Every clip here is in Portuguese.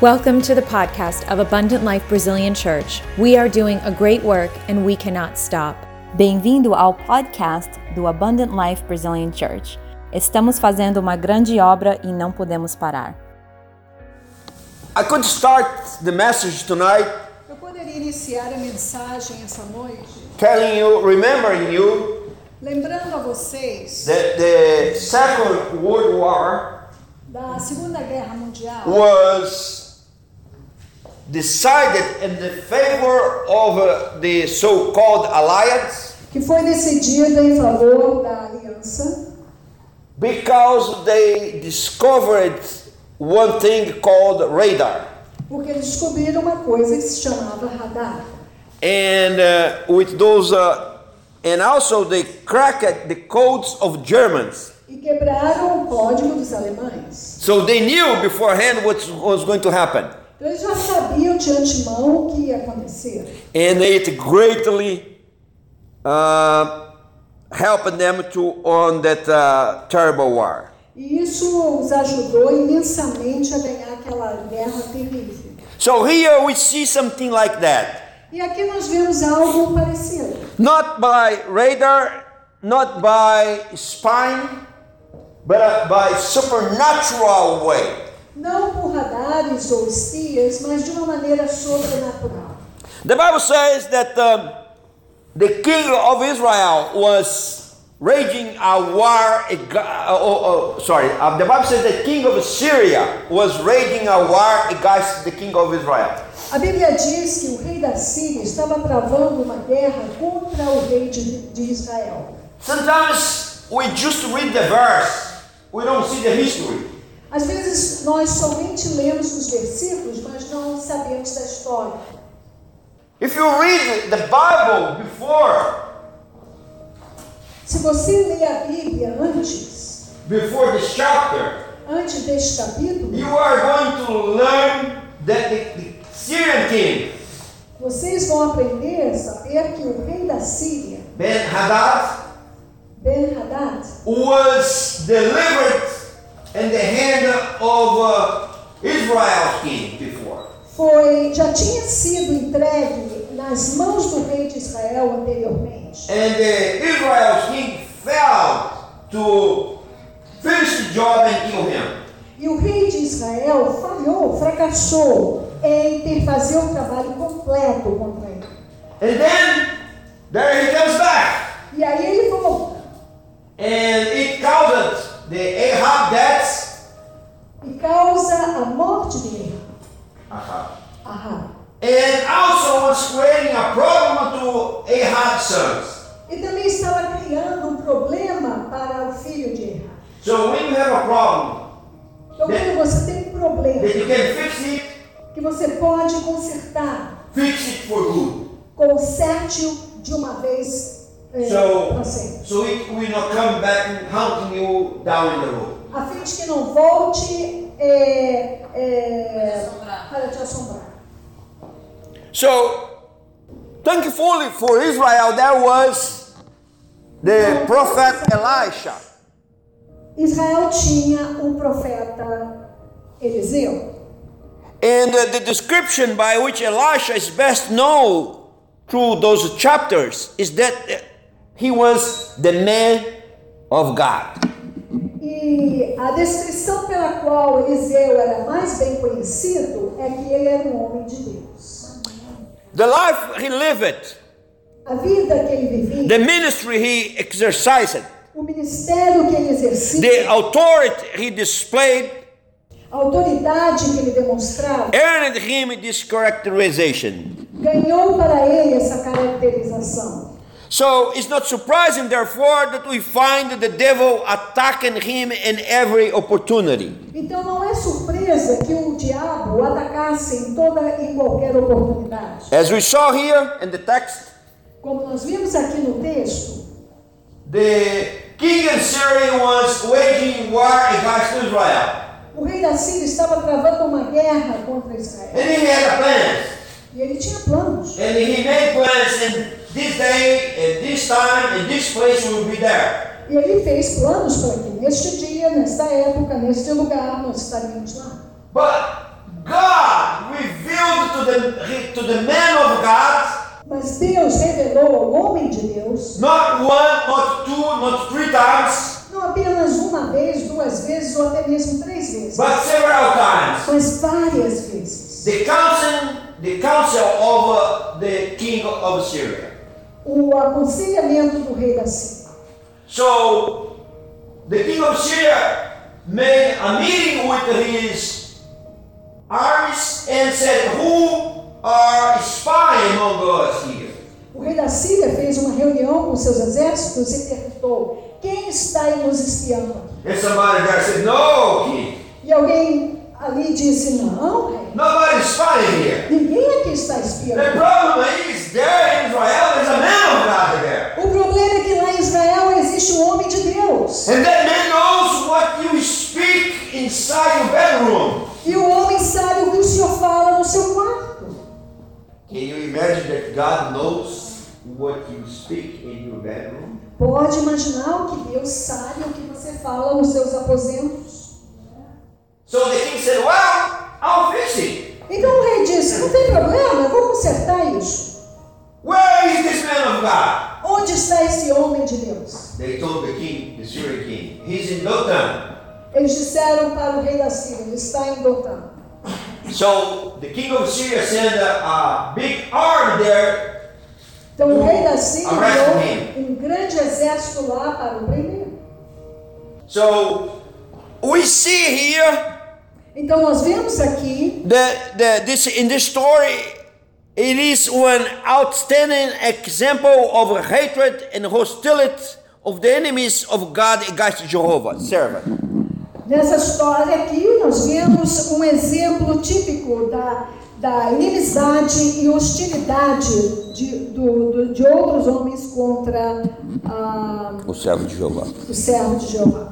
Welcome to the podcast of Abundant Life Brazilian Church. We are doing a great work and we cannot stop. Bem-vindo ao podcast do Abundant Life Brazilian Church. Estamos fazendo uma grande obra e não podemos parar. I could start the message tonight Eu poderia iniciar a mensagem essa noite telling you, remembering you, lembrando a vocês that the Second World War da Segunda Guerra Mundial was decided in the favor of uh, the so-called alliance que foi decidida em favor da aliança because they discovered one thing called radar. porque eles descobriram uma coisa que se chamava radar. And uh, with those, uh, and also they cracked the codes of Germans. E quebraram o código dos alemães. So they knew beforehand what was going to happen. Então eles já sabiam de antemão o que ia acontecer. And it greatly uh, helped them to on that uh, terrible war. E isso os ajudou imensamente a ganhar aquela guerra terrível. So here we see something like that. E aqui nós vemos algo parecido. Not by radar, not by spying, but by supernatural way. Não por radares ou espias, mas de uma maneira sobrenatural. The Bible says that um, the king of Israel was raging a war. uh, oh, oh, sorry, uh, the Bible says the king of Syria was raging a war against the king of Israel. A Bíblia diz que o rei da Síria estava travando uma guerra contra o rei de, de Israel. Sometimes we just read the verse, we don't see the history. Às vezes nós somente lemos os versículos, mas não sabemos da história. If you read the Bible before, Se você lê a Bíblia antes, before this chapter, antes deste capítulo, you are going to learn that the, the Syrian king, vocês vão aprender a saber que o rei da Síria, Ben Hadad, Ben-Hadad, was delivered in the hand of uh, Israel's king before. foi, já tinha sido entregue nas mãos do rei de Israel anteriormente. And the Israel's king failed to finish the job and kill him. E o rei de Israel falhou, fracassou em ter fazer o trabalho completo contra ele. And then there he comes back. E aí ele volta And it caused the Ahab deaths. e causa a morte dele. Ahab. Ahab. And also was creating a problem to Ahab's sons. E também estava criando um problema para o filho de Ahab. So when you have a problem Então, quando você tem um problema that you can fix it, que você pode consertar, fix it for good. conserte-o de uma vez So, para so it will not come back and hunting you down in the road. A fim de que não volte é, é, para te assombrar. So, thankfully for Israel, there was the prophet Elisha. Israel tinha o profeta Eliseu. And uh, the description by which Elisha is best known through those chapters is that uh, he was the man of God. E a descrição pela qual Eliseu era mais bem conhecido é que ele era um homem de Deus. The life he lived, A vida que ele vivia, the ministry he exercised, o ministério que ele exercia, the authority he displayed a autoridade que ele demonstrava, earned him this characterization. ganhou para ele essa caracterização. So it's not surprising, therefore, that we find the devil attacking him in every opportunity. Então não é surpresa que o diabo o atacasse em toda e qualquer oportunidade. As we saw here in the text, Como nós vimos aqui no texto, the king of Syria was waging war against Israel. o rei da Síria estava travando uma guerra contra And Israel. he had plans. E ele tinha planos. And he made plans, and this day, at this time, this place, we will be there. E ele fez planos para que neste dia, nesta época, neste lugar, nós estaríamos lá. But God revealed to the, to the man of God Mas Deus revelou ao homem de Deus, not one, not two, not three times, não apenas uma vez, duas vezes ou até mesmo três vezes, but several times. mas várias vezes. The counsel, the counsel of the king of Syria. O aconselhamento do rei da Síria. So the king of Syria made a meeting with his armies and said, Who are spying among us here? O rei da Síria fez uma reunião com seus exércitos e perguntou: Quem está aí nos espiando? And somebody there said, No, king. E alguém ali disse: Não, Nobody's spying here. ninguém aqui está The espiando. problem is there in Israel there's a man of God there. O problema é que lá em Israel existe um homem de Deus. And that man knows what you speak inside your bedroom. E o homem sabe o que o Senhor fala no seu quarto. Can you imagine that God knows what you speak in your bedroom? Pode imaginar o que Deus sabe o que você fala nos seus aposentos. So the king said, Well, I'll fix it. Então o rei disse: Não tem problema, eu vou consertar isso. Where is this man of God? Onde está esse homem de Deus? They told the king, the Syrian king, he's in Dothan. Eles disseram para o rei da Síria: Ele está em Dotã. So the king of Syria sent a, a big army there. Então o rei da Síria enviou um grande exército lá para o prender. So we see here Então nós vemos aqui that, that this in this story it is one outstanding example of hatred and hostility of the enemies of God against Jehovah, servant. Nessa história aqui, nós vemos um exemplo típico da, da inimizade e hostilidade de, do, do- de outros homens contra ah, O servo de Jeová. o servo de Jeová.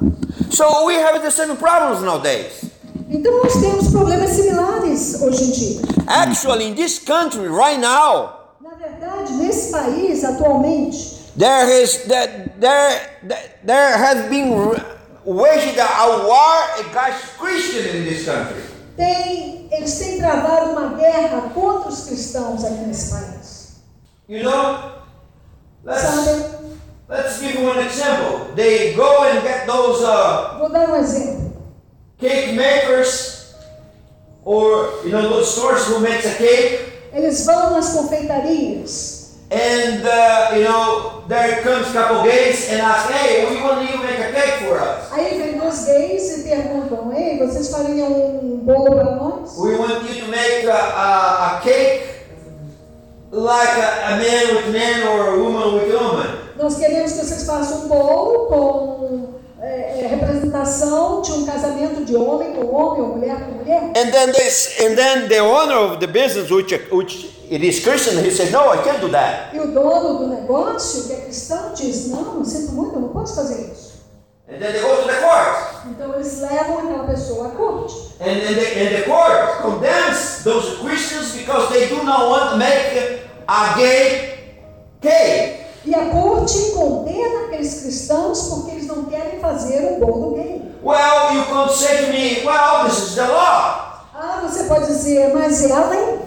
So we have the same problems nowadays. Então, nós temos problemas similares hoje em dia. Actually, in this country right now, Na verdade, nesse país, atualmente, there is that there there has been waged a war against Christians in this country. tem, eles têm travado uma guerra contra os cristãos aqui nesse país. You know, let's Sabe? let's give you an example. They go and get those uh, Vou dar um exemplo. Cake makers, or you know those stores who makes a cake, Eles vão nas confeitarias and uh, you know there comes a couple gays and ask, hey, we want you to make a cake for us. Aí vem dois gays e perguntam: Ei, vocês fariam um bolo para nós? We want you to make a, a, a cake like a, a man with man or a woman with woman. Nós queremos que vocês façam um bolo com é, é, representação de um casamento de homem com homem ou mulher com mulher. And then this, and then the owner of the business, which which it is Christian, he said, no, I can't do that. E o dono do negócio, que é cristão, diz: Não, sinto muito, eu não posso fazer isso. And then they go to the court, Então eles levam aquela pessoa à corte. and and the, and the court condemns those Christians because they do not want to make a gay cake. E a corte condena aqueles cristãos porque eles não querem fazer um bolo gay. Well, you could say to me, well, this is the law. Ah, você pode dizer, mas é a lei.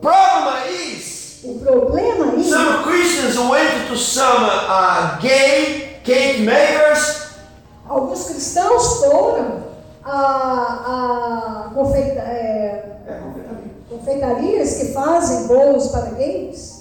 Problem is, O problema aí some Christians went to some uh, gay cake makers Alguns cristãos foram a, a confeita- é, confeitarias que fazem bolos para gays.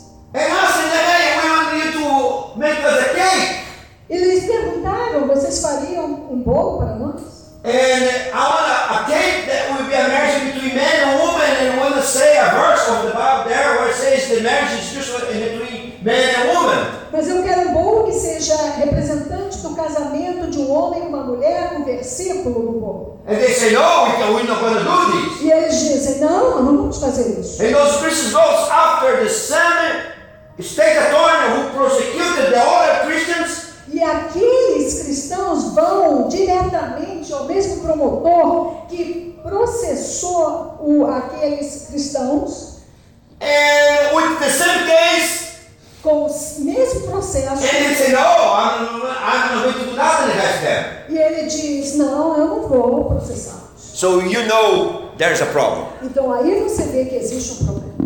Cake. Eles perguntaram: vocês fariam um bolo para nós? And I want a, cake that will be a marriage between man and woman, and want to say a verse of the Bible there where it says the marriage is just between man and woman. Mas eu quero um bolo que seja representante do casamento de um homem e uma mulher, um versículo no bolo. And they say, no, we we're not going to do this. E eles dizem: não, não vamos fazer isso. And those Christians goes after the same state attorney who prosecuted the other Christians, E aqueles cristãos vão diretamente ao mesmo promotor que processou o, aqueles cristãos and with the same case, com o mesmo processo. say, no, I'm, I'm not going to do nothing against them. E ele diz: Não, eu não vou processá-los. So you know there's a problem. Então aí você vê que existe um problema.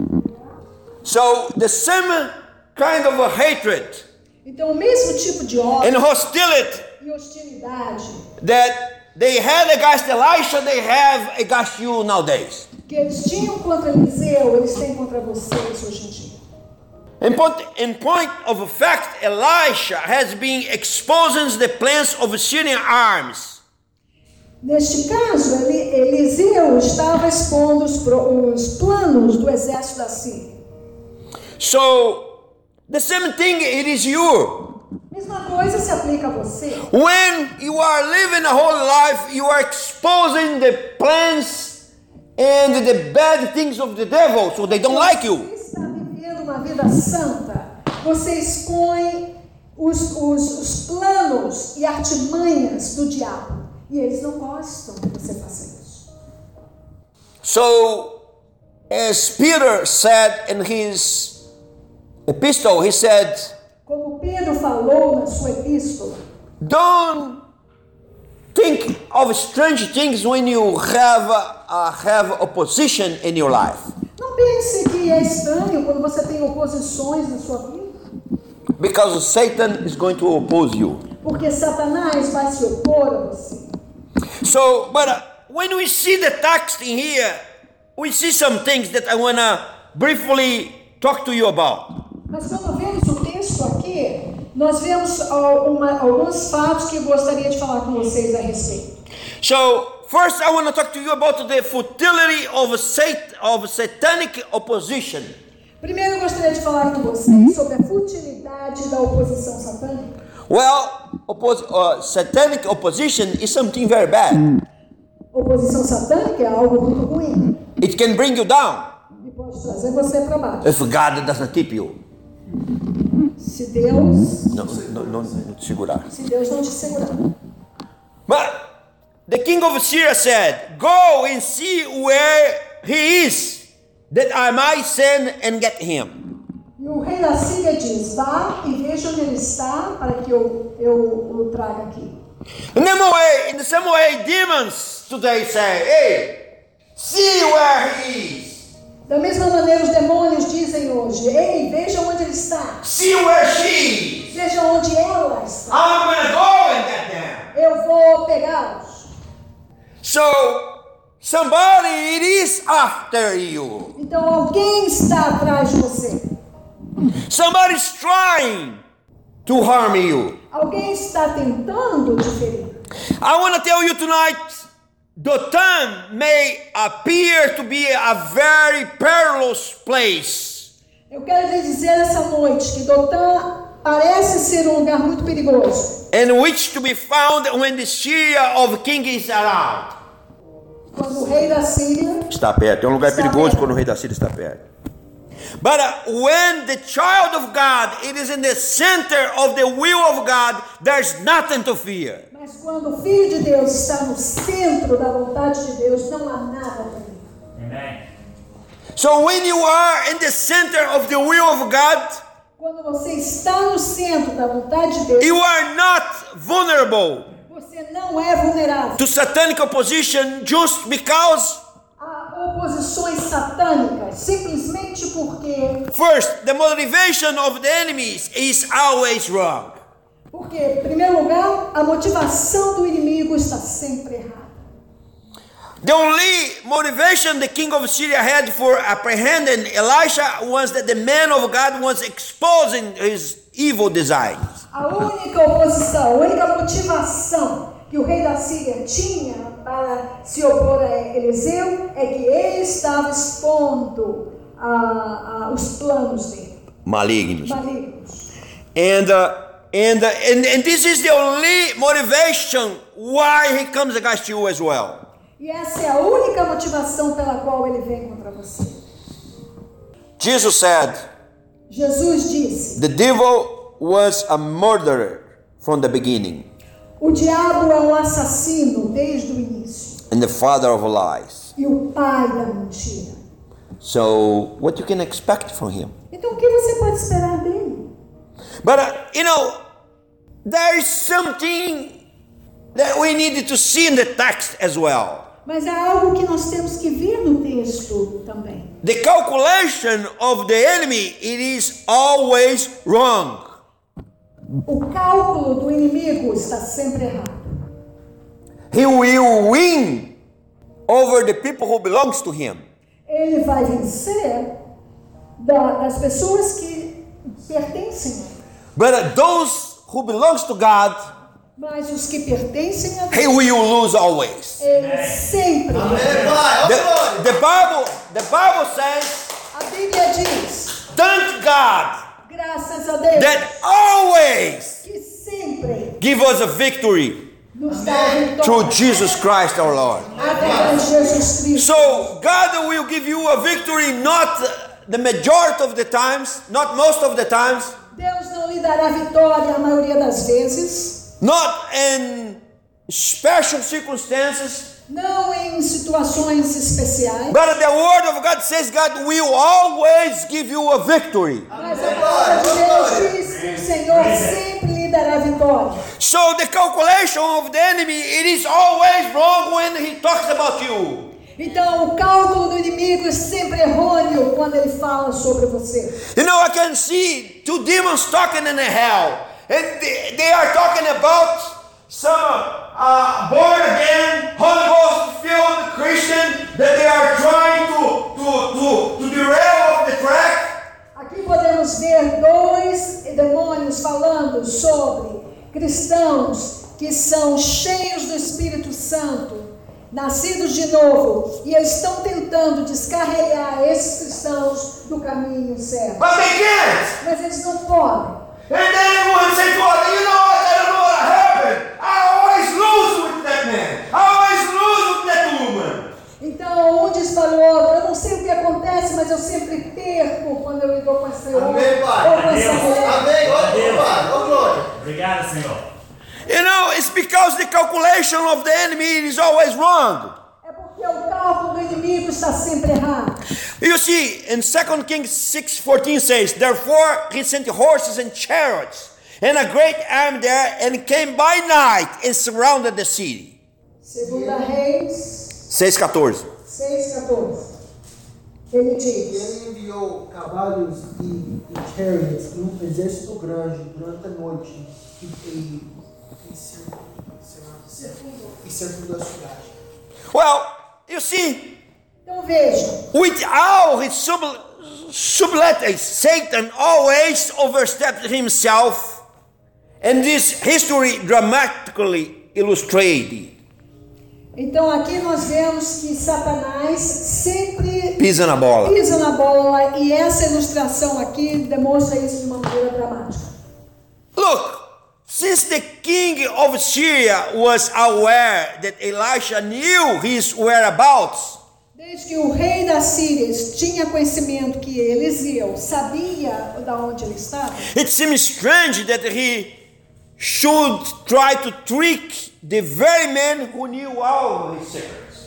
So the same kind of a hatred Então o mesmo tipo de ódio and hostility e hostilidade that they had against Elisha, they have against you nowadays. que eles tinham contra Eliseu, eles têm contra vocês hoje em dia. In point, in point of fact, Elisha has been exposing the plans of Syrian arms. Neste caso, Eli- Eliseu estava expondo os planos do exército da Síria. So the same thing it is you. Mesma coisa se aplica a você. When you are living a whole life, you are exposing the plans and the bad things of the devil, so they don't like you. Você está vivendo uma vida santa. Você expõe os, os, os planos e artimanhas do diabo. E eles não gostam que você faça isso. So, as Peter said in his epistle, he said, Como Pedro falou na sua epístola, Don't think of strange things when you have uh, have opposition in your life, não pense que é estranho quando você tem oposições na sua vida. because Satan is going to oppose you. Porque Satanás vai se opor a você. So, but uh, when we see the text in here, we see some things that I wanna briefly talk to you about. Mas quando vemos o texto aqui, nós vemos uma- alguns fatos que eu gostaria de falar com vocês a respeito. So, first, I want to talk to you about the futility of sat- of satanic opposition. Primeiro, eu gostaria de falar com vocês sobre a futilidade da oposição satânica. Well, oppos- uh, satanic opposition is something very bad. Oposição satânica é algo muito ruim It can bring you down e pode trazer você para baixo. if God doesn't keep you. Se Deus, Não, não, não, não te segurar. se Deus não te segurar. But the king of Syria said, Go and see where he is, that I might send and get him. E o rei da Síria diz: Vá e veja onde ele está para que eu, eu o traga aqui. In the, way, in the same way, demons today say, Hey, see where he is, Da mesma maneira, os demônios dizem hoje: Ei, veja onde ele está. see where she is. Veja onde ela está. I'm gonna go and get them. Eu vou pegá-los. So, somebody it is after you. Então alguém está atrás de você. Somebody's trying to harm you. Alguém está tentando te ferir. I want to tell you tonight Dothan may appear to be a very perilous place. Eu quero lhe dizer essa noite que Dotã parece ser um lugar muito perigoso. in which to be found when the Syria of king is around. Quando o rei da Síria Está perto. É um lugar perigoso perto. quando o rei da Síria está perto. But uh, when the child of God it is in the center of the will of God, there's nothing to fear. Mas quando o Filho de Deus está no centro da vontade de Deus, não há nada para ele. So when you are in the center of the will of God, Quando você está no centro da vontade de Deus, you are not vulnerable você não é vulnerável to satanic opposition just because a oposições satânicas, simplesmente porque, first the motivation of the enemies is always wrong. Porque, em primeiro lugar, a motivação do inimigo está sempre errada. The only motivation the king of Syria had for apprehending Elisha was that the man of God was exposing his evil designs. A única oposição, a única motivação que o rei da Síria tinha para se opor a Eliseu é que ele estava expondo a- a- os planos dele, Malignos. malignos. And, uh, and, uh, and, and this is the only motivation why he comes against you as well. E essa é a única motivação pela qual ele vem contra você. Jesus said, Jesus disse: The devil was a murderer from the beginning O diabo é um assassino desde o início and the father of lies. e o pai da mentira. So, what you can expect from him? Então o que você pode esperar dele? But uh, you know, there is something that we needed to see in the text as well. Mas é algo que nós temos que ver no texto também. The calculation of the enemy it is always wrong. O cálculo do inimigo está sempre errado. He will win over the people who belongs to him. Ele vai vencer da- das pessoas que pertencem a ele. But those who belongs to God, Mas os que pertencem a he Deus, will lose always. ele sempre. The, the Bible, the Bible says, A Bíblia diz, thank God graças a Deus, that always que sempre give us a victory nos through Jesus Christ our Lord. através de Jesus Cristo. So God will give you a victory not the majority of the times, not most of the times, Deus não lhe dará vitória a maioria das vezes, not in special circumstances, não em situações especiais, but the word of God says God will always give you a victory. mas a palavra de Deus diz que o Senhor sempre lhe dará vitória. So the calculation of the enemy it is always wrong when he talks about you. Então, o cálculo do inimigo é sempre errôneo quando ele fala sobre você. You know, I can see two demons talking in the hell, and they, they are talking about some uh, born again, Holy Ghost filled Christian that they are trying to to to, to derail off the track. Aqui podemos ver dois demônios falando sobre cristãos que são cheios do Espírito Santo, nascidos de novo, e eles estão tentando descarregar esses cristãos do caminho certo. But they can't. Mas eles não podem. And then one other, you know what? I don't know what happened. I always lose with that man. I always lose with that woman. Então um diz para o outro, eu não sei o que acontece, mas eu sempre perco quando eu lido com esse homem Amém, Pai. ou com essa Adeus. mulher. Amém. Ô, glória. Obrigado, Senhor. You know, it's because the calculation of the enemy is always wrong. É porque o cálculo do inimigo está sempre errado. You see, in 2 Kings 6:14 says, Therefore he sent horses and chariots and a great army there, and came by night and surrounded the city. Segunda Reis 6:14. 6,14. Ele diz: ele enviou cavalos e, e chariots e um exército grande durante a noite e, e, e, cer- e cidade. Well, you see, Então veja, with all his sub, subletes, Satan always overstepped himself, and this history dramatically illustrated. então aqui nós vemos que Satanás sempre Pisa na bola. pisa na bola e essa ilustração aqui demonstra isso de uma maneira dramática. Look, since the king of Syria was aware that Elisha knew his whereabouts, Desde que o rei da Síria tinha conhecimento que Eliseu sabia de onde ele estava, it seems strange that he should try to trick the very man who knew all his secrets.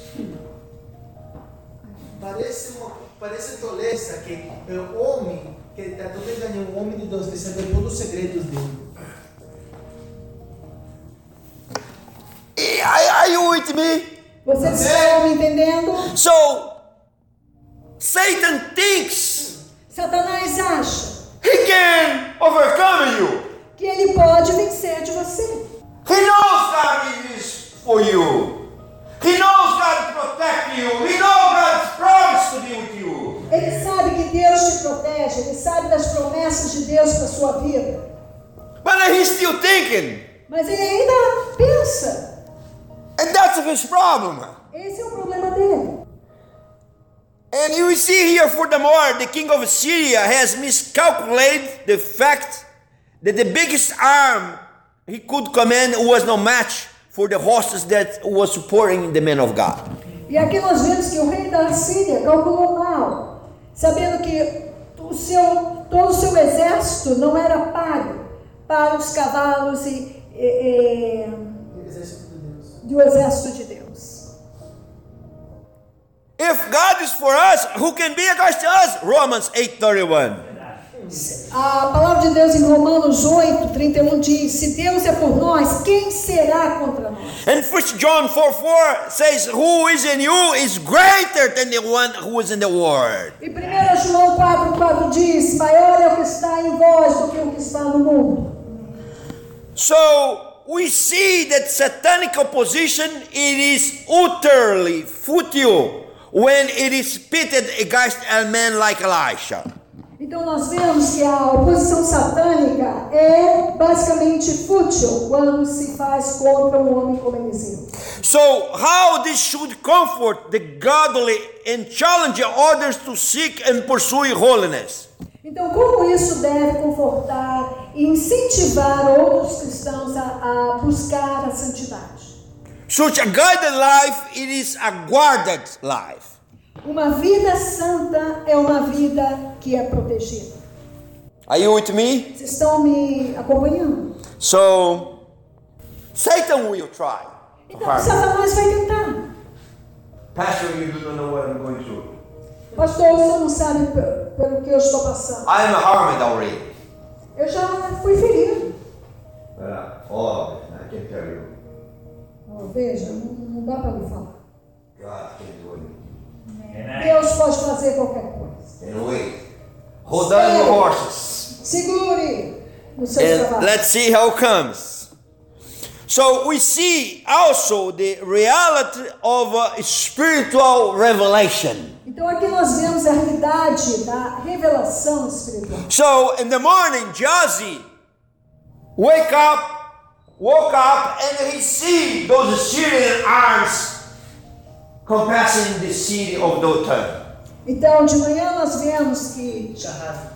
Parece, uma, parece toleza que o homem, que está todo enganando o homem de Deus, que sabe todos os segredos dele. Are, you with me? vocês estão me entendendo? So, Satan thinks Satanás acha he can overcome you. que ele pode vencer de você. He knows God is for you. He knows God protect you. He knows God's promise to be with you. Ele sabe que Deus te protege, ele sabe das promessas de Deus para sua vida. But he's still thinking. Mas ele ainda pensa. And that's his problem. Esse é o problema dele. And you see here, furthermore, the king of Syria has miscalculated the fact that the biggest arm he could command was no match for the horses that was supporting the men of God. E aqui nós vemos que o rei da Síria calculou mal, sabendo que o seu, todo o seu exército não era pago para os cavalos e, e, O do exército de Deus. If God is for us, who can be against us? Romans 8:31. A palavra de Deus em Romanos 8, 31 diz: Se Deus é por nós, quem será contra nós? And 1 John 4 4 says, Who is in you is greater than the one who is in the world. E 1 João 4, 4 diz: Maior é o que está em vós do que o que está no mundo. So we see that satanic opposition it is utterly futile when it is pitted against a man like Elisha. Então nós vemos que a oposição satânica é basicamente fútil quando se faz contra um homem como Eliseu. So how this should comfort the godly and challenge others to seek and pursue holiness. Então, como isso deve confortar e incentivar outros cristãos a, a buscar a santidade? Such a guided life it is a guarded life. Uma vida santa é uma vida que é protegida. Are you with me? Vocês estão me acompanhando? So Satan will try. Então. Satanás vai tentar. Pastor, you do not know what I'm going through. Pastor, você não sabe pe- pelo que eu estou passando. I am harmed already. Eu já fui ferido. But, uh, oh, I can tell you, Oh, veja, não, não dá para lhe falar. God can do it. Deus pode fazer qualquer coisa. And wait. Hold on your horses. Segure nos seus And let's see how it comes. So we see also the reality of a spiritual revelation. Então aqui nós vemos a realidade da revelação espiritual. So in the morning, Jazi wake up, woke up, and he see those Syrian arms compassing the city of Dothan. Então de manhã nós vemos que Carrasco.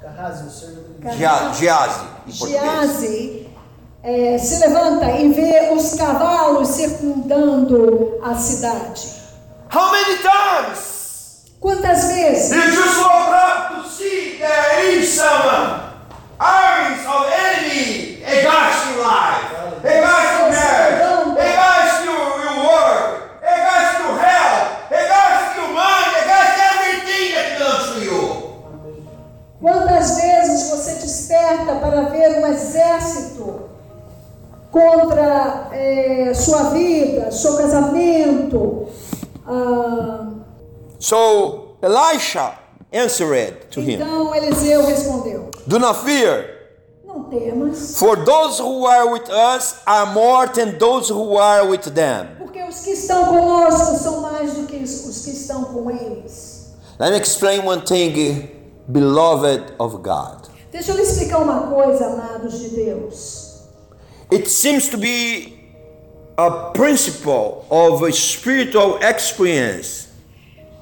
Carrasco, o senhor. Gia- Giazi, em português. Giazi eh, se levanta e vê os cavalos circundando a cidade. How many times Quantas vezes? you just woke up to see there is some armies of enemy against your life, against your marriage, against your, your work, against your health, against your mind, against everything that belongs to you. Quantas vezes você desperta para ver um exército contra eh, sua vida, seu casamento? ah, So Elisha answered to him, então Eliseu respondeu: Do not fear, Não temas, for those who are with us are more than those who are with them. porque os que estão conosco são mais do que os os que estão com eles. Let me explain one thing, beloved of God. Deixa eu lhe explicar uma coisa, amados de Deus. It seems to be a principle of a spiritual experience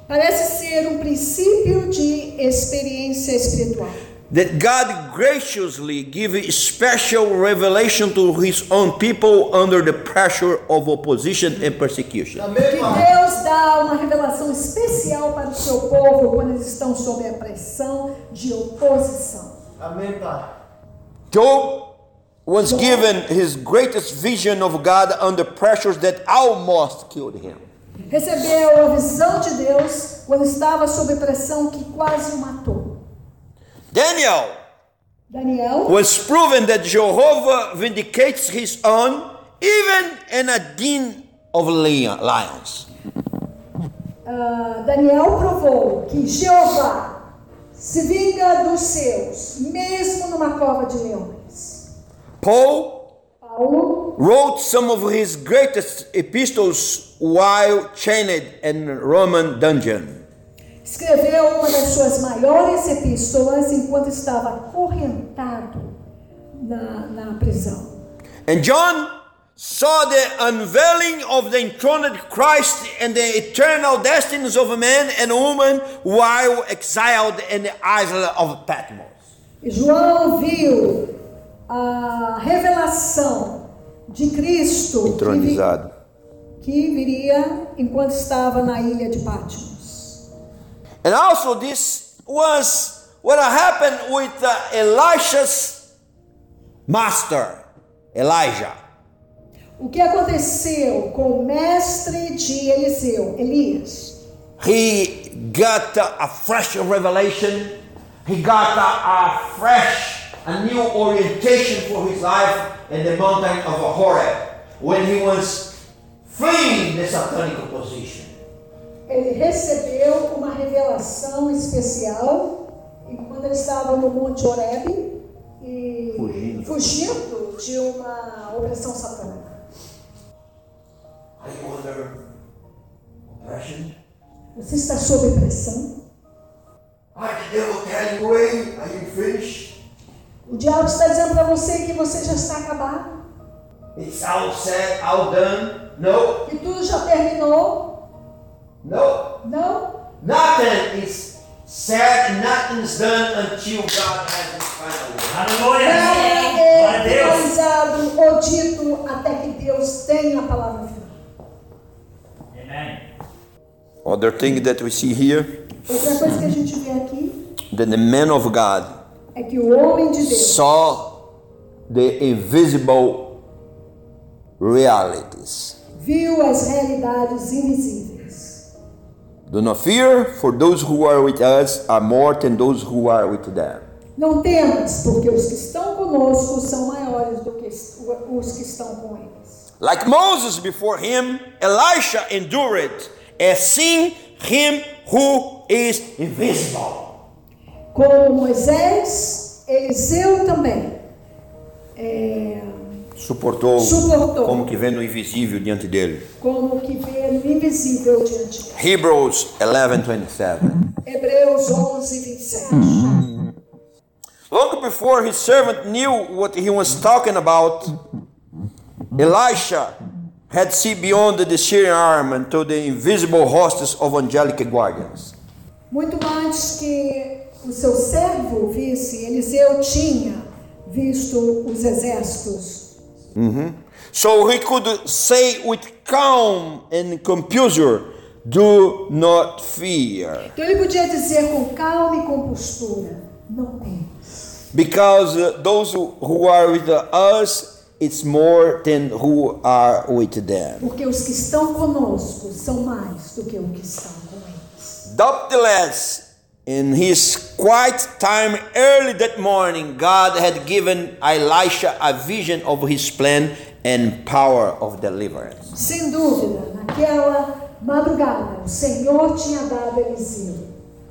Parece ser um princípio de experiência espiritual. that God graciously gives special revelation to his own people under the pressure of opposition and persecution. Amém, Que pai? Deus dá uma revelação especial para o seu povo quando eles estão sob a pressão de oposição. Amém, pai? Job was given his greatest vision of God under pressures that almost killed him. Recebeu a visão de Deus quando estava sob pressão que quase o matou. Daniel Daniel was proven that Jehovah vindicates his own even in a den of lion- lions. Ah, Daniel provou que Jeová se vinga dos seus, mesmo numa cova de leões. Paul wrote some of his greatest epistles while chained in a Roman dungeon. escreveu uma das suas maiores epístolas enquanto estava acorrentado na, na prisão. And John saw the unveiling of the enthroned Christ and the eternal destinies of a man and a woman while exiled in the island of Patmos. João viu a revelação de Cristo que, vi- que viria enquanto estava na ilha de Patmos. And also, this was what happened with uh, Elisha's master, Elijah. O que aconteceu com o mestre de Eliseu, Elias? He got a fresh revelation. he got a, a fresh, a new orientation for his life in the mountain of Horeb when he was fleeing the satanic opposition. Ele recebeu uma revelação especial e quando ele estava no Monte Horeb e Fugindo. fugindo de uma opressão satânica. Are you under oppression? Você está sob pressão? Are the devil telling you, away? Are you finished? O diabo está dizendo para você que você já está acabado, It's all said, all done. No, que tudo já terminou. no. Não, Nothing is said, nothing's done until God has his final word. Aleluia! nada é finalizado ou dito até que Deus tenha a palavra final. Amém. Other thing that we see here, Outra coisa que a gente vê aqui that the man of God é que o homem de Deus saw the invisible realities. viu as realidades invisíveis. Do not fear, for those who are with us are more than those who are with them. Não temas, porque os que estão conosco são maiores do que os que estão com eles. Like Moses before him, Elisha endured as seeing him who is invisible. Como Moisés, Eliseu também é, Suportou, Suportou. como que vendo o invisível diante dele. como que vê no invisível diante dele. Hebrews 11:27. Hebreus 11, 27. Long before his servant knew what he was talking about, Elisha had seen beyond the Syrian army to the invisible hosts of angelic guardians. Muito antes que o seu servo visse, Eliseu tinha visto os exércitos. So he could say with calm and composure, Do not fear. Então ele podia dizer com calma e compostura: Não temas. Because uh, those who who are with us, it's more than who are with them. Porque os que estão conosco são mais do que os que estão com eles. Doubtless, in his quiet time early that morning, God had given Elisha a vision of his plan and power of deliverance. Sem dúvida, naquela madrugada, o Senhor tinha dado a Eliseu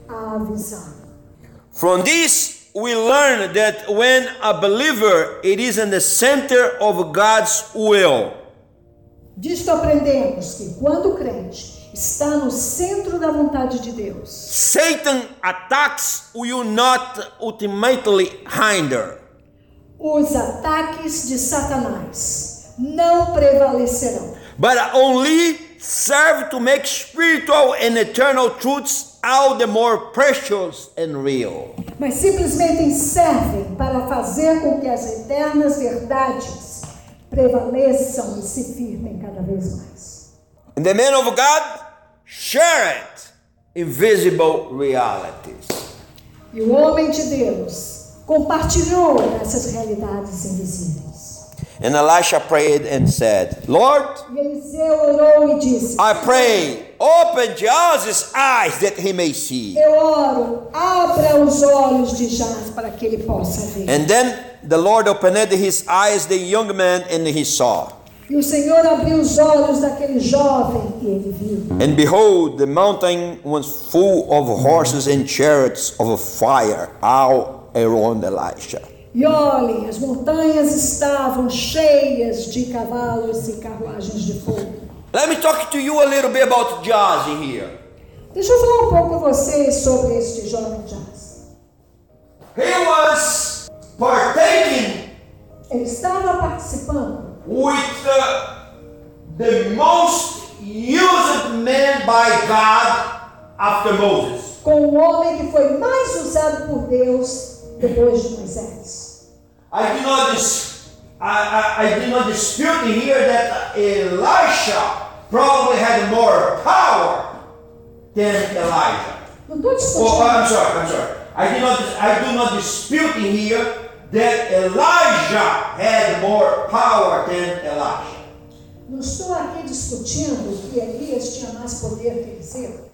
a visão. From this, we learn that when a believer it is in the center of God's will, Disto aprendemos que quando crente está no centro da vontade de Deus, Satan attacks will not ultimately hinder. os ataques de Satanás não prevalecerão, but only serve to make spiritual and eternal truths all the more precious and real. mas simplesmente servem para fazer com que as eternas verdades prevaleçam e se firmem cada vez mais. And the men of God shared invisible realities. E o homem de Deus compartilhou essas realidades invisíveis. And Elisha prayed and said, Lord, disse: I pray, open eyes that he may see. Eu oro, abra os olhos de Jaz para que ele possa ver. And then the Lord opened his eyes, the young man, and he saw. E o Senhor abriu os olhos daquele jovem e ele viu. And behold, the mountain was full of horses and chariots of fire all around Elisha. E olhem, as montanhas estavam cheias de cavalos e carruagens de fogo. Let me talk to you a little bit about Jazi here. Deixa eu falar um pouco com vocês sobre este jovem Jaz. He was partaking Ele estava participando with the, the most used man by God after Moses. com o homem que foi mais usado por Deus depois de Moisés. I do not I, I, I do not dispute here that Elisha probably had more power than Elijah. Não estou Oh. I'm sorry, I'm sorry. I do not I do not dispute here that Elijah had more power than Elisha. Não estou aqui discutindo que Elias tinha mais poder que Eliseu.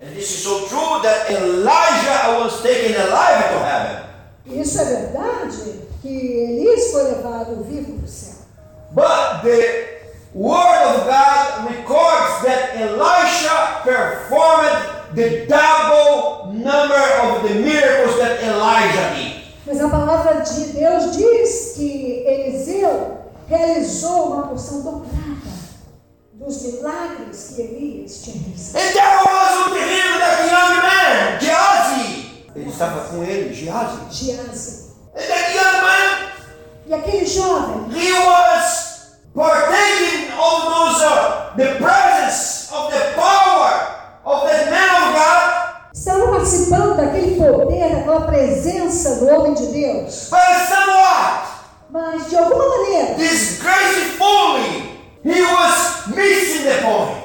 And this is so true that Elijah was taken alive to heaven. Isso é verdade, que Elias foi levado vivo para o céu. But the Word of God records that Elisha performed the double number of the miracles that Elijah did. Mas a palavra de Deus diz que Eliseu realizou uma porção dobrada dos milagres que Elias tinha realizado. Ele estava com ele, that young man, E aquele jovem, he was partaking of those, uh, the presence of the power of the man of God. estava participando daquele poder, daquela presença do homem de Deus. But somewhat, Mas, de alguma maneira, disgracefully, he was missing the point.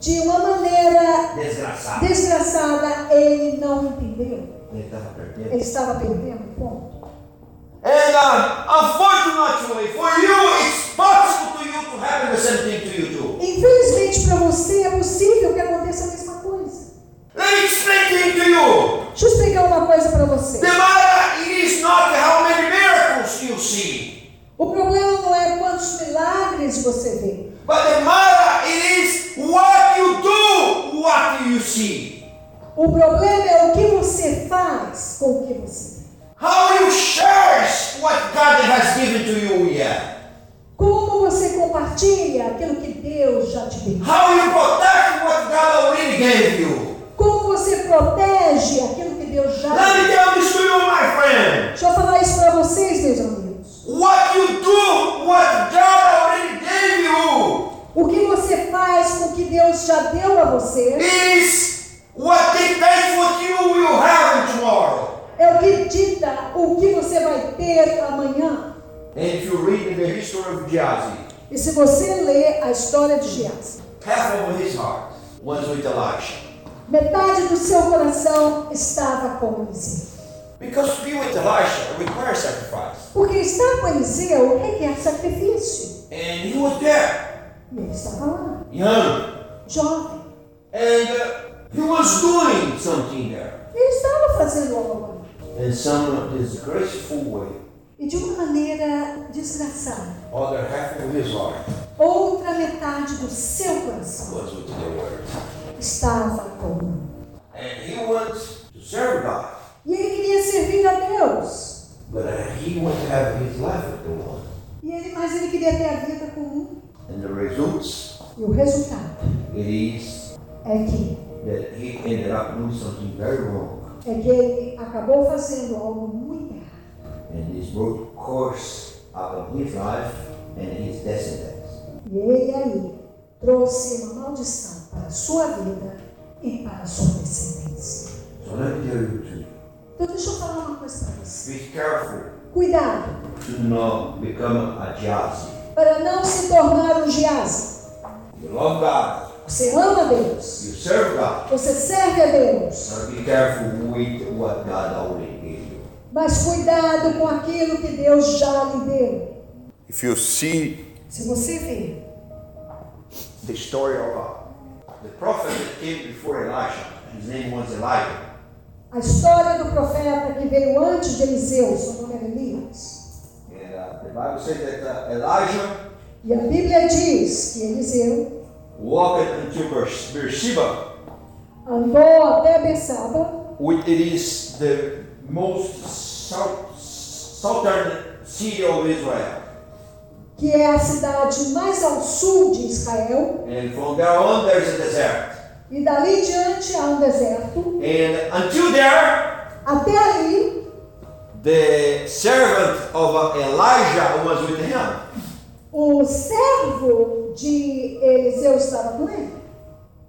de uma maneira Desgraçado. desgraçada, ele não entendeu. Ele estava perdendo. Ele estava perdendo o ponto. And uh, unfortunately for you, it's possible to you to happen the same thing to you too. Infelizmente, para você é possível que aconteça a mesma coisa. Let me explain thing to you. Deixa eu explicar uma coisa para você. The matter is not how many miracles you see, O problema não é quantos milagres você vê, but the matter it is what you do, what you see. o problema é o que você faz com o que você vê. How you cherish what God has given to you yet. Como você compartilha aquilo que Deus já te deu. How you protect what God already gave you. Como você protege aquilo que Deus já Let me tell this to you, my friend. Deixa eu falar isso para vocês, meus amigos. What you do, what God already gave you, O que você faz com o que Deus já deu a você is what dictates what you will have tomorrow. é o que dita o que você vai ter amanhã. And if you read the history of Gehazi, E se você ler a história de Geazi, half of his heart was with Elisha. Metade do seu coração estava com Eliseu. Because to be with Elisha requires sacrifice. Porque estar com Eliseu requer sacrifício. And he was there, E ele estava lá, young. jovem. And uh, he was doing something there. Ele estava fazendo algo ali. In some disgraceful way. E de uma maneira desgraçada. Other half of his heart Outra metade do seu coração was with the estava com. And he wants to serve God. E ele queria servir a Deus. But uh, he to have his life with the one. E ele, mas ele queria ter a vida com um. And the results, E o resultado it is é que, that he ended up doing something very wrong. é que ele acabou fazendo algo muito errado. And this of his life and his descendants. E ele aí trouxe uma maldição para a sua vida e para a sua descendência. So. Então deixa eu falar uma coisa para você. Be careful Cuidado to not become a Jazi. para não se tornar um Giase. You love God. Você ama Deus. You serve God. Você serve a Deus. But be careful with what God already gave you. Mas cuidado com aquilo que Deus já lhe deu. If you see Se você ver the story of uh, the prophet that came before Elisha, his name was Elijah. a história do profeta que veio antes de Eliseu, seu nome era Elias. And uh, the Bible says that uh, Elijah E a Bíblia diz que Eliseu walked Beers- Beersheba, andou até which it is the most south, southern city of Israel. Que é a cidade mais ao sul de Israel, And from there on, there's a desert. e dali diante há um deserto. And until there, Até ali, the servant of Elijah was with him. o servo de Eliseu estava com ele.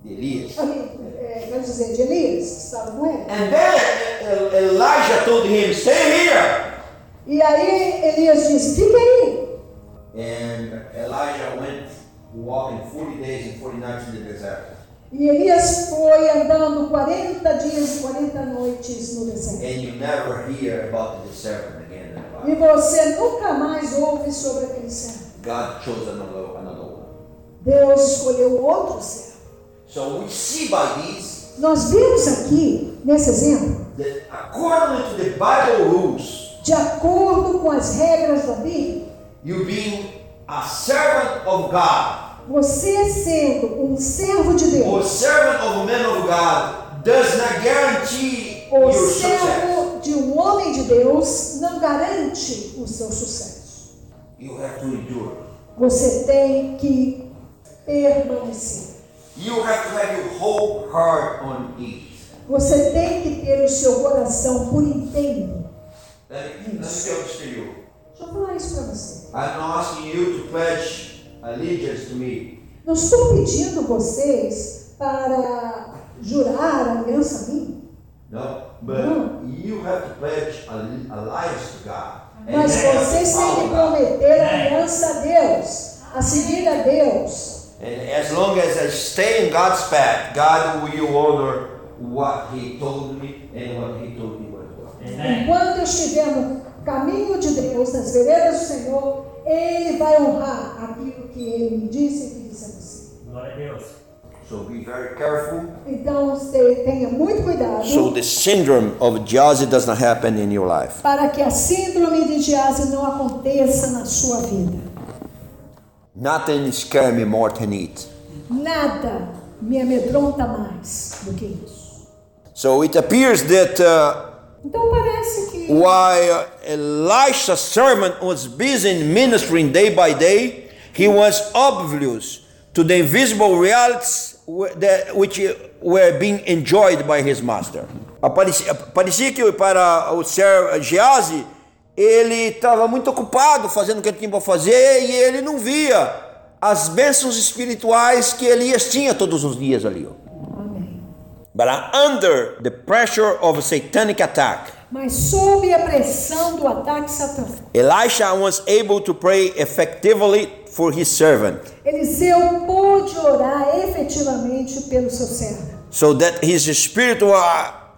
Elias. É, quero dizer, de Elias estava com ele. And then Elijah told him, Stay here. E aí Elias disse: Fica aí. And Elijah went walking 40 days and 40 nights in the desert. E Elias foi andando 40 dias e 40 noites no deserto. And you never hear about the again in the E você nunca mais ouve sobre aquele servo. God chose another, another one. Deus escolheu outro servo. So we see by these Nós vemos aqui, nesse exemplo, that according to the Bible rules, de acordo com as regras da Bíblia, you being a servant of God você sendo um servo de or Deus, servant of a man of God does not guarantee ou your success. servo de um homem de Deus, não garante o seu sucesso. You have to endure. Você tem que permanecer. You have to have your whole heart on it. Você tem que ter o seu coração por inteiro. Let me, let me. Deixa eu falar isso para você. I'm not asking you to pledge allegiance to me. Não estou pedindo vocês para jurar aliança a mim, No, but No. you have to pledge alle- alliance to God. Mas vocês têm que prometer aliança a Deus, a seguir a Deus. And as long as I stay in God's path, God will honor what He told me and what He told. Amen. Enquanto eu estiver no caminho de Deus, nas veredas do Senhor, Ele vai honrar aquilo que Ele me disse e que disse a você. Glória a Deus. So be very careful. Então, tenha muito cuidado So the syndrome of Jealousy does not happen in your life. para que a síndrome de Giase não aconteça na sua vida. Nothing scares me more than it. Nada me amedronta mais do que isso. So it appears that uh, Então parece que while Elisha's servant was busy in ministering day by day, he was oblivious to the invisible realities which were being enjoyed by his master. Parecia, que para o ser Geazi, ele estava muito ocupado fazendo o que ele tinha para fazer e ele não via as bênçãos espirituais que Elias tinha todos os dias ali. ó. But under the pressure of a satanic attack, Mas sob a pressão do ataque satânico, Elisha was able to pray effectively for his servant. Eliseu pôde orar efetivamente pelo seu servo, so that his spiritual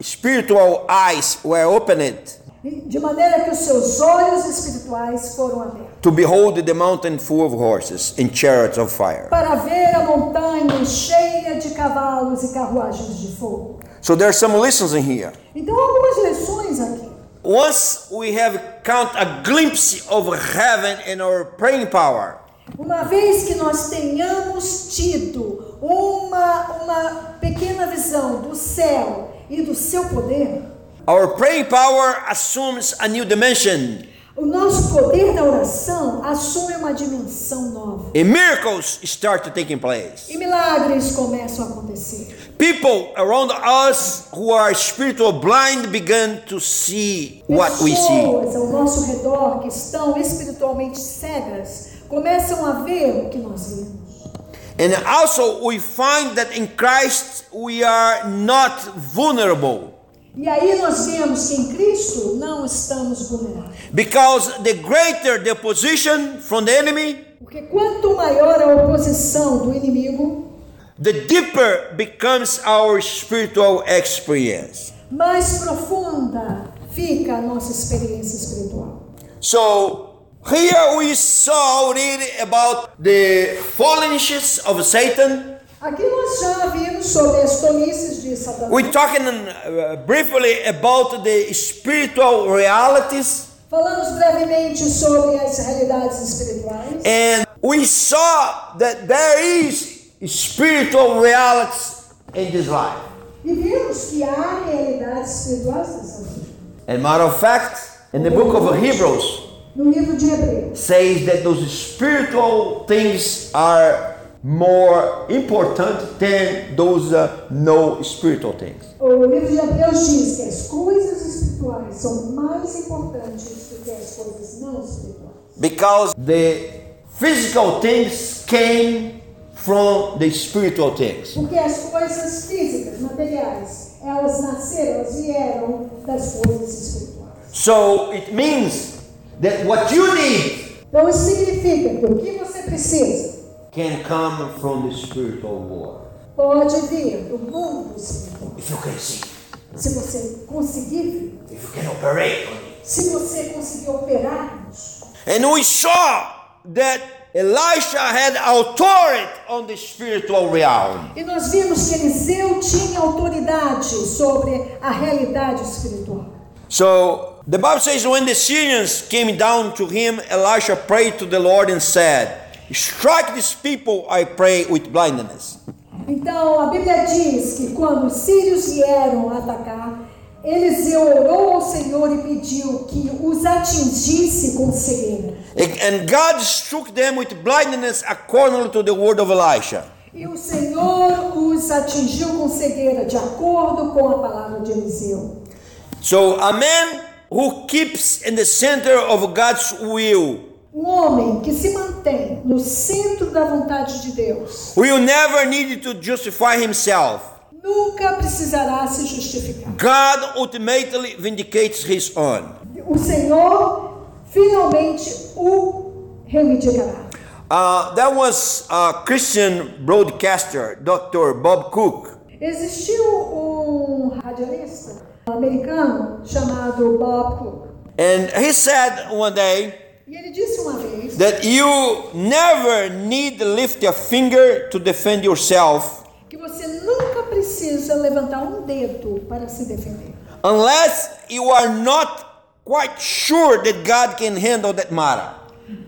spiritual eyes were opened. De maneira que os seus olhos espirituais foram abertos to behold the mountain full of horses and chariots of fire. para ver a montanha cheia de cavalos e carruagens de fogo. So there are some lessons in here. Então, algumas lições aqui. Once we have count a glimpse of heaven in our praying power, Uma vez que nós tenhamos tido uma, uma pequena visão do céu e do seu poder, our praying power assumes a new dimension. O nosso poder da oração assume uma dimensão nova. And miracles start to taking place. E milagres começam a acontecer. People around us who are spiritual blind begin to see what we see. Pessoas ao nosso redor que estão espiritualmente cegas começam a ver o que nós vemos. And also we find that in Christ we are not vulnerable E aí nós vemos que em Cristo não estamos vulneráveis. because the greater the opposition from the enemy, Porque quanto maior a oposição do inimigo, the deeper becomes our spiritual experience. mais profunda fica a nossa experiência espiritual. So here we saw read about the fallenness of Satan. Aqui nós já vimos sobre as tolices de Satanás. We're talking uh, briefly about the spiritual realities, Falamos brevemente sobre as realidades espirituais. and we saw that there is spiritual realities in this life. E vimos que há realidades espirituais nessa vida. And matter of fact, in the book of Hebrews No livro de Hebreus. says that those spiritual things are more important than those uh, no spiritual things. O livro de Hebreus diz que as coisas espirituais são mais importantes do que as coisas não espirituais. Because the physical things came from the spiritual things. Porque as coisas físicas, materiais, elas nasceram, elas vieram das coisas espirituais. So it means that what you need Então isso significa que o que você precisa can come from the spiritual world. pode vir do mundo espiritual. If you can see, Se você conseguir ver, if you can operate on it. se você conseguir operar nisso. And we saw that Elisha had authority on the spiritual realm. E nós vimos que Eliseu tinha autoridade sobre a realidade espiritual. So the Bible says when the Syrians came down to him, Elisha prayed to the Lord and said, Strike these people, I pray, with blindness. Então a Bíblia diz que quando os sírios vieram atacar, Eliseu orou ao Senhor e pediu que os atingisse com cegueira. And God struck them with blindness according to the word of Elisha. E o Senhor os atingiu com cegueira, de acordo com a palavra de Eliseu. So a man who keeps in the center of God's will Um homem que se mantém no centro da vontade de Deus will never need to justify himself. nunca precisará se justificar. God ultimately vindicates his own. O Senhor finalmente o reivindicará. Uh, that was a Christian broadcaster, Dr. Bob Cook. Existiu um radialista americano chamado Bob Cook. And he said one day E ele disse uma vez that you never need to lift a finger to defend yourself que você nunca precisa levantar um dedo para se defender. unless you are not quite sure that God can handle that matter.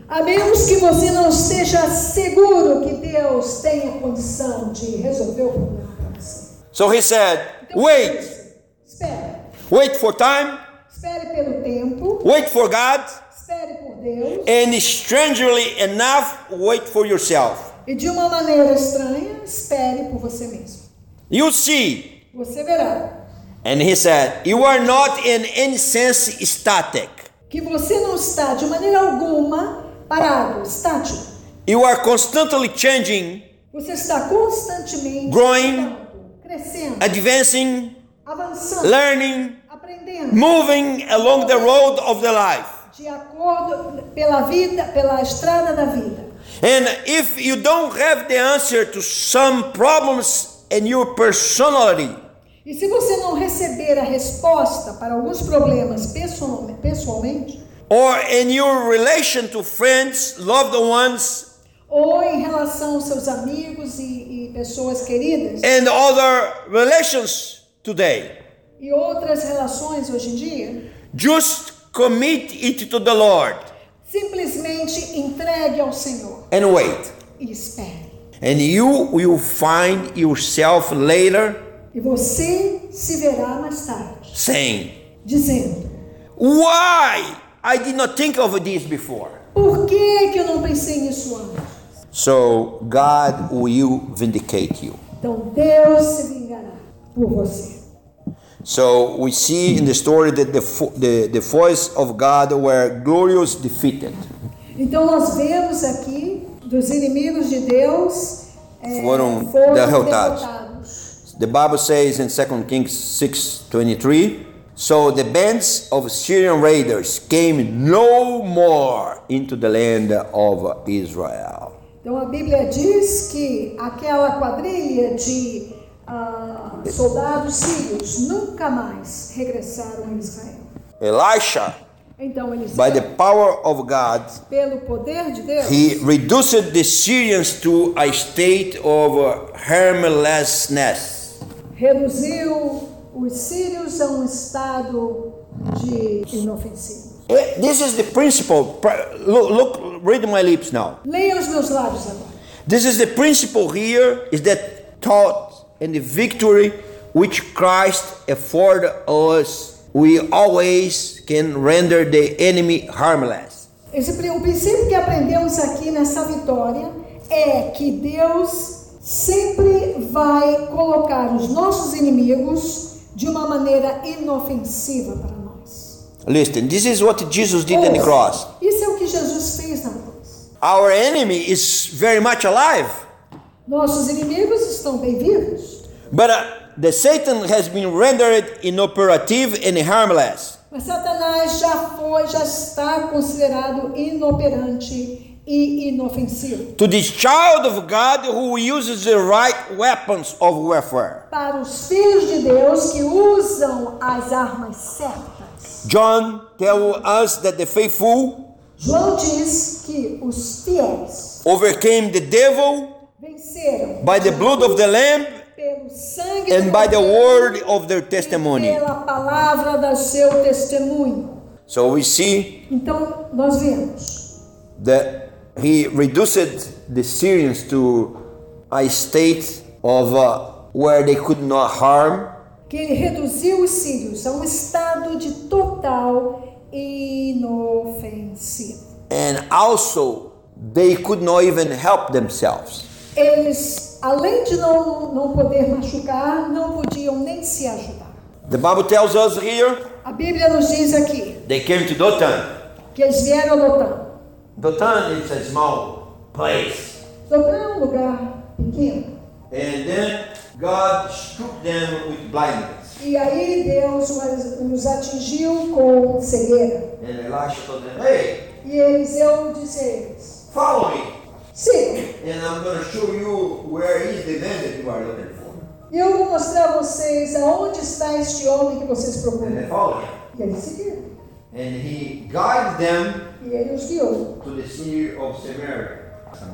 A menos que você não esteja seguro que Deus tenha condição de resolver o problema para você. So he said, Então, wait, Espere. wait for time, Espere pelo tempo. wait for God, Deus. and strangely enough, wait for yourself. E de uma maneira estranha, espere por você mesmo. You see, Você verá and he said, you are not in any sense static. que você não está de maneira alguma parado, estático. You are constantly changing, Você está constantemente Growing. crescendo, advancing, avançando, learning, aprendendo, moving along the road of the life. De acordo pela vida, pela estrada da vida. And if you don't have the answer to some problems in your personality, E se você não receber a resposta para alguns problemas pessoal- pessoalmente, or in your relation to friends, loved ones, ou em relação aos seus amigos e, e pessoas queridas, and other relations today, e outras relações hoje em dia, just commit it to the Lord simplesmente entregue ao Senhor and wait. e espere. And you will find yourself later E você se verá mais tarde, saying, dizendo: Why I did not think of this before? Por que, que eu não pensei nisso antes? So God will vindicate you. Então Deus se vingará por você. So we see in the story that the, the, the voice of God were glorious defeated. Então nós vemos aqui dos inimigos de Deus é, Foram foram derrotados. derrotados. The Bible says in 2 Kings 6:23, so the bands of Syrian raiders came no more into the land of Israel. Então a Bíblia diz que aquela quadrilha de ah, soldados sírios nunca mais regressaram a Israel. Elisha, Então eles, by the power of God, pelo poder de Deus, he reduced the Syrians to a state of harmlessness. reduziu os sírios a um estado de inofensivo. Eh, This is the principle. Pr- Look, look, read my lips now. Leia os meus lábios agora. This is the principle here is that thought and the victory which Christ afford us, we always can render the enemy harmless. Esse, o princípio que aprendemos aqui nessa vitória é que Deus sempre vai colocar os nossos inimigos de uma maneira inofensiva para nós. Listen, this is what Jesus did on the cross. Isso é o que Jesus fez na cruz. Our enemy is very much alive, Nossos inimigos estão bem vivos, but uh, the Satan has been rendered inoperative and harmless. mas Satanás já foi, já está considerado inoperante e inofensivo. To this child of God who uses the right weapons of warfare. Para os filhos de Deus que usam as armas certas. John tells us that the faithful João diz que os fiéis overcame the devil venceram by the blood of the Lamb pelo sangue and by the word of their testimony. pela palavra do seu testemunho. So we see Então, nós vemos that he reduced the Syrians to a state of uh, where they could not harm, que ele reduziu os sírios a um estado de total inofensivo. and also they could not even help themselves. Eles, além de não, não poder machucar, não podiam nem se ajudar. The Bible tells us here A Bíblia nos diz aqui they came to Dothan. que eles vieram a Dotã. Dothan is a small place. Dotã é um lugar pequeno. And then God struck them with blindness. E aí Deus os atingiu com cegueira. And Elisha told them, Hey, E Eliseu disse a eles: follow me. Siga, And I'm going to show you where is the man that you are looking for. e eu vou mostrar a vocês aonde está este homem que vocês And they procuram. follow him. E eles seguiram. And he guided them E ele os guiou. to the city of Samaria.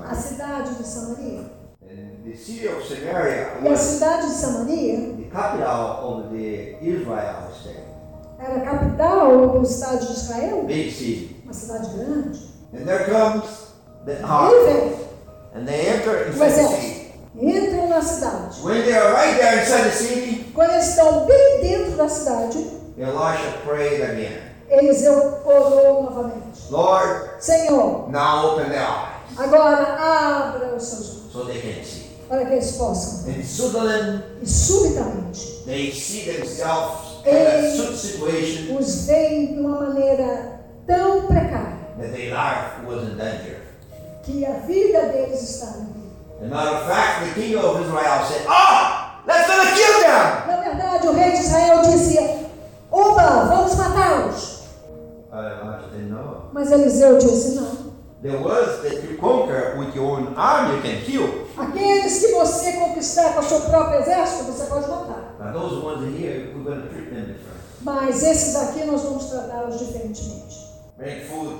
A cidade de Samaria. And the city of Samaria E a cidade de Samaria the capital of the Israel state. era a capital do estado de Israel, Big city. uma cidade grande. And there comes the Ele army. vem, And they enter inside the entram na cidade. When they are right there inside the city, Quando eles estão bem dentro da cidade, Elisha prayed again. Eliseu orou novamente. Lord, Senhor, now open their eyes agora abra os seus olhos so they can see. para que eles possam. And suddenly E subitamente they see themselves in a situation os veem de uma maneira tão precária that their life was in danger. Que a vida deles está em perigo. As matter of fact, the king of Israel said, Ah, let's gonna kill them. Na verdade, o rei de Israel disse: Oba, vamos matá-los. Uh. Mas Eliseu disse: Não. The ones that you conquer with your own army, you can kill. Aqueles que você conquistar com o seu próprio exército, você pode matar. But those ones here, we're going to treat them different. Mas esses aqui nós vamos tratá-los diferentemente. Bring food,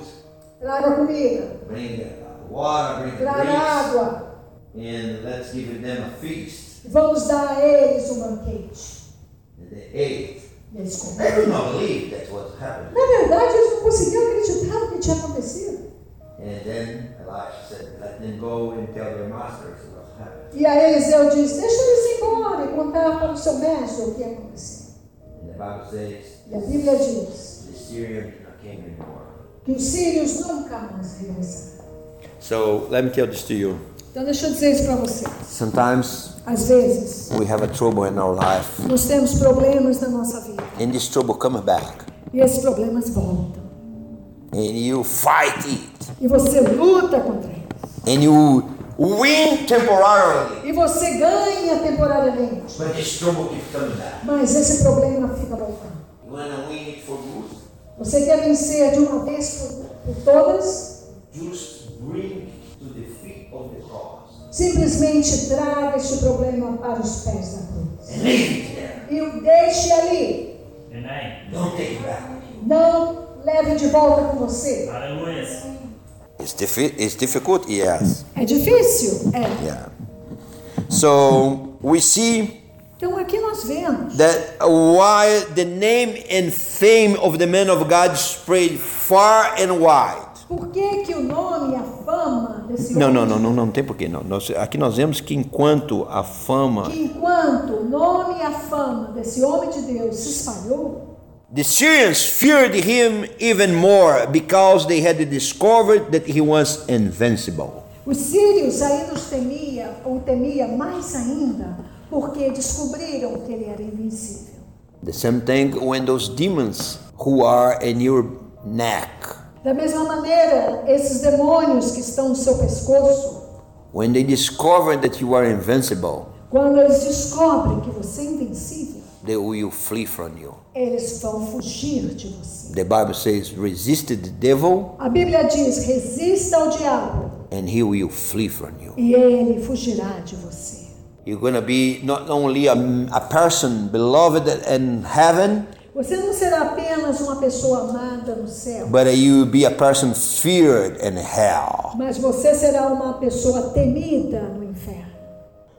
Traga comida, bring water, bring traga água. and let's give them a feast. Vamos dar a eles um banquete. And they ate. Eles comeram. could not believe that's what happened. Na verdade, eles não conseguiam acreditar no que tinha acontecido. And then Elisha said, Let them go and tell their masters what happened. E aí Eliseu diz: Deixa eles ir embora e contar para o seu mestre o que aconteceu. And the Bible says, E a Bíblia diz the Syrians came anymore. que os sírios nunca mais regressaram. So let me tell this to you. Então, deixa eu dizer isso para você. Sometimes Às vezes, we have a trouble in our life, nós temos problemas na nossa vida. and this trouble comes back, E esses problemas voltam. and you fight it, E você luta contra eles. and you win temporarily, E você ganha temporariamente. but this trouble keeps coming back. Mas esse problema fica voltando. You want to win it for good? Você quer vencer de uma vez por, por todas? Just bring it to the feet of the cross Simplesmente traga este problema para os pés da cruz. E o deixe ali. Não leve de volta com você. It's, diffi- it's difficult, yes. É difícil? É. Yeah. So we see Então aqui nós vemos that while the name and fame of the man of God spread far and wide. por que, que o nome e a fama desse Não, não, não, não, não tem porquê não. Nós, aqui nós vemos que enquanto a fama, que enquanto o nome e a fama desse homem de Deus se espalhou, the Syrians feared him even more because they had discovered that he was invincible. os sírios ainda os temia, ou temia mais ainda, porque descobriram que ele era invencível. The same thing when those demons who are in your neck, Da mesma maneira, esses demônios que estão no seu pescoço, when they discover that you are invincible, quando eles descobrem que você é invencível, they will flee from you. eles vão fugir de você. The Bible says, resist the devil A Bíblia diz: resista ao diabo and he will flee from you. e ele fugirá de você. You're going to be not only a, a person beloved in heaven, Você não será apenas uma pessoa amada no céu, but you will be a person feared in hell. mas você será uma pessoa temida no inferno.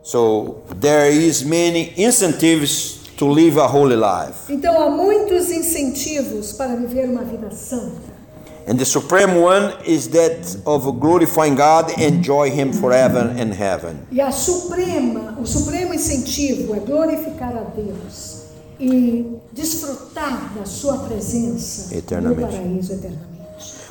So there is many incentives to live a holy life. Então há muitos incentivos para viver uma vida santa. And the supreme one is that of glorifying God, enjoy him forever in heaven. E a suprema, o supremo incentivo é glorificar a Deus e desfrutar da sua presença Eternamente. no paraíso eternamente.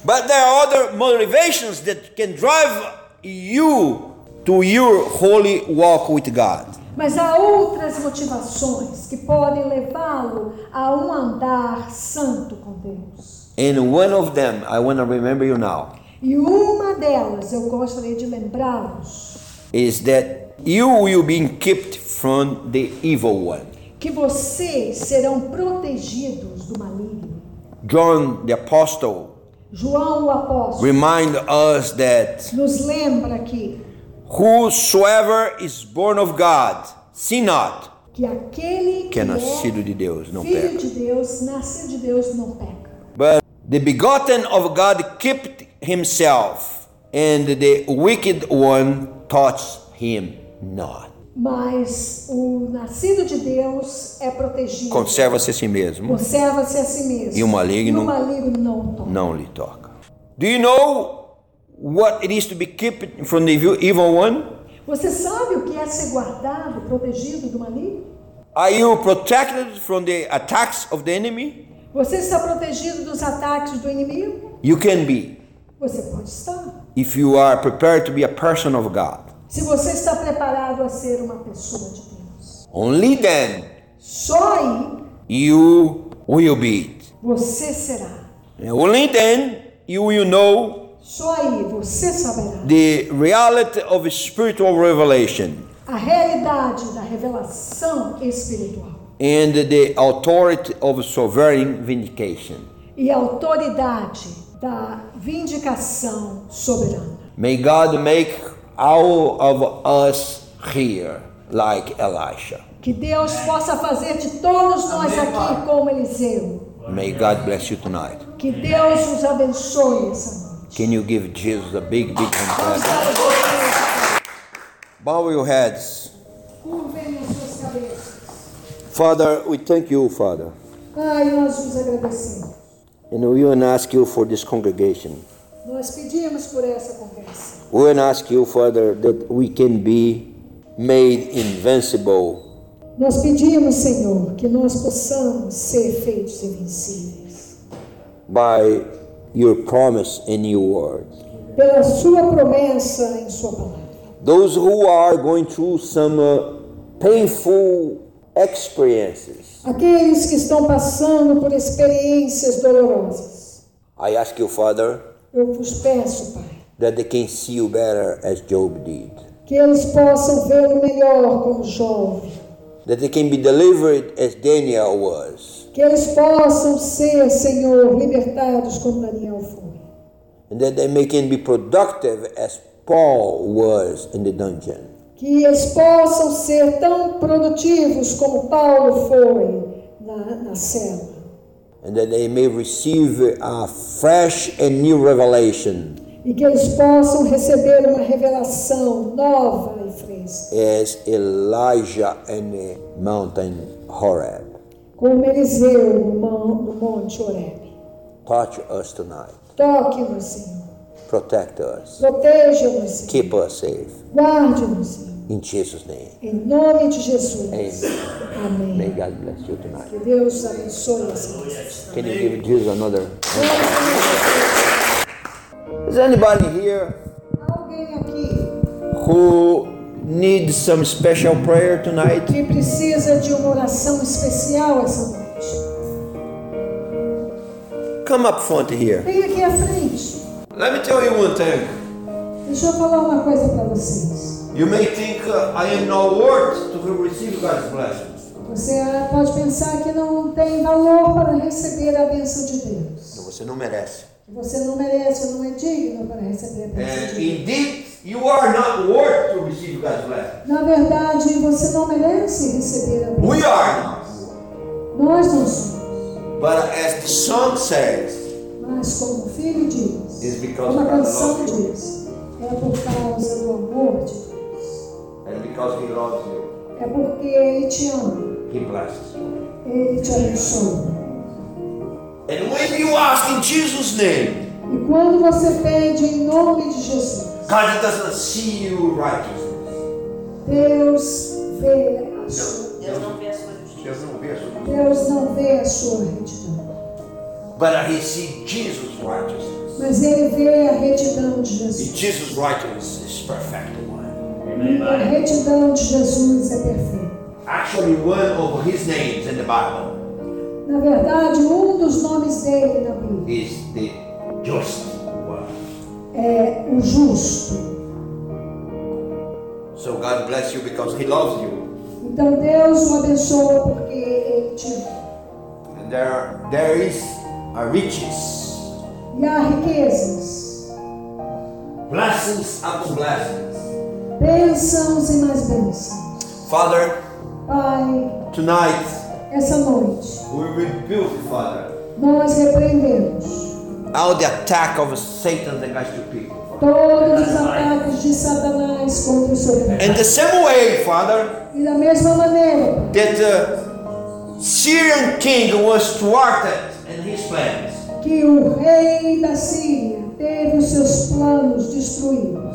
But there are other motivations that can drive you to your holy walk with God. Mas há outras motivações que podem levá-lo a um andar santo com Deus. And one of them, I want to remember you now, E uma delas eu gostaria de lembrá-los is that you will be kept from the evil one. Que vocês serão protegidos do maligno. John the Apostle João o apóstolo remind us that nos lembra que whosoever is born of God, sin not, que aquele que que é nascido de Deus, não filho peca. de Deus, nascido de Deus, não peca. But the begotten of God kept himself, and the wicked one touched him not. Mas o nascido de Deus é protegido. Conserva-se a si mesmo, Conserva-se a si mesmo. E o maligno- E o maligno não toma. não lhe toca. Do you know what it is to be kept from the evil- evil one? Você sabe o que é ser guardado, protegido do maligno? Are you protected from the attacks of the enemy? Você está protegido dos ataques do inimigo? You can be Você pode estar. if you are prepared to be a person of God. Se você está preparado a ser uma pessoa de Deus. Only then Só aí you will be você será. And Only then you will know Só aí você saberá the reality of spiritual revelation a realidade da revelação espiritual and the authority of sovereign vindication. e a autoridade da vindicação soberana. May God make all of us here like Elisha. Que Deus possa fazer de todos nós aqui como Eliseu. May God bless you tonight. Que Deus nos abençoe essa noite. Can you give Jesus a big, big hand Bow your heads. Curvem as suas cabeças. Father, we thank you, Father. Ai, nós vos agradecemos. And we want to ask you for this congregation. Nós pedimos por essa conversa. To ask you, Father, that we can be made invincible Nós pedimos, Senhor, que nós possamos ser feitos invencíveis. by your promise in your word. Pela sua promessa em sua palavra. Those who are going through some uh, painful experiences, Aqueles que estão passando por experiências dolorosas. I ask you, Father, Eu vos peço, Pai, that they can see you better as Job did, que eles possam vê-lo melhor como jovem. that they can be delivered as Daniel was, Que eles possam ser, Senhor, libertados como Daniel foi. and that they may can be productive as Paul was in the dungeon. Que eles possam ser tão produtivos como Paulo foi na, na cela. and that they may receive a fresh and new revelation E que eles possam receber uma revelação nova e fresca. as Elijah in the mountain Horeb. Como Eliseu no, mon- no Monte Horeb. Touch us tonight, Toque-nos, Senhor. protect us, Proteja-nos, Senhor. keep us safe. Guarde-nos, Senhor. In Jesus' name, Em nome de Jesus. Amen. May Amém. God bless you tonight. Que Deus abençoe essa noite. Can you give Jesus another? Is anybody here Alguém aqui who needs some special prayer tonight? que precisa de uma oração especial essa noite? Come up front here. Vem aqui à frente. Let me tell you one thing. Deixa eu falar uma coisa para vocês. You may think uh, I am not worth to receive God's blessings. Você ah, pode pensar que não tem valor para receber a bênção de Deus. Você não merece. Você não merece, não é digno para receber a bênção indeed, you are not worth to receive God's blessing. Na verdade, você não merece receber a bênção. We are not. Nós não somos. But as the song says, Mas como o filho diz, It's because como a God canção diz, é por causa do amor de Deus. and because He loves you, É porque Ele te ama, He blesses you. Ele te abençoa. And when you ask in Jesus' name, E quando você pede em nome de Jesus, God doesn't see you righteousness. Deus vê a sua, Deus não vê a sua justiça. Deus não vê a sua Deus não vê a sua retidão, But He sees Jesus' righteousness. mas Ele vê a retidão de And Jesus. Jesus' righteousness is perfect one. A retidão de Jesus é perfeita. Actually, one of His names in the Bible Na verdade, um dos nomes dele na Bíblia is the just one. é o justo. So God bless you because He loves you. Então Deus o abençoa porque Ele te ama. And there, there is a riches, E há riquezas, blessings upon blessings. bênçãos e mais bênçãos. Father, Pai, tonight essa noite, we rebuke, Father, nós repreendemos all the attack of Satan against your people. todos os ataques de Satanás contra o seu povo. In the same way, Father, E da mesma maneira that the Syrian king was thwarted in his plans. que o rei da Síria teve os seus planos destruídos,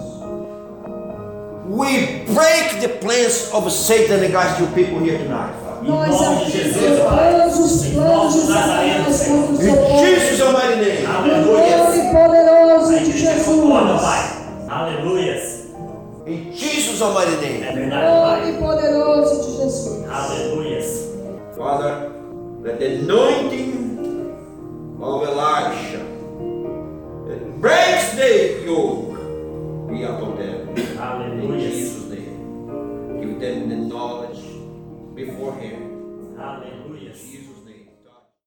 We break the plans of Satan against your people here tonight. Nós nome de Jesus, articulamos os Pai. Em planos de nome de Nazareno, Satanás Senhor. contra o seu In povo. Jesus' almighty name. No Aleluia. nome poderoso de Jesus. Pai. Aleluias. In Jesus' almighty É name. verdade, Nome poderoso de Jesus. Aleluias. Father, let the anointing of Elisha that breaks the yoke be upon them. In Aleluia. Jesus' name. Give them the knowledge beforehand. Aleluia. Jesus'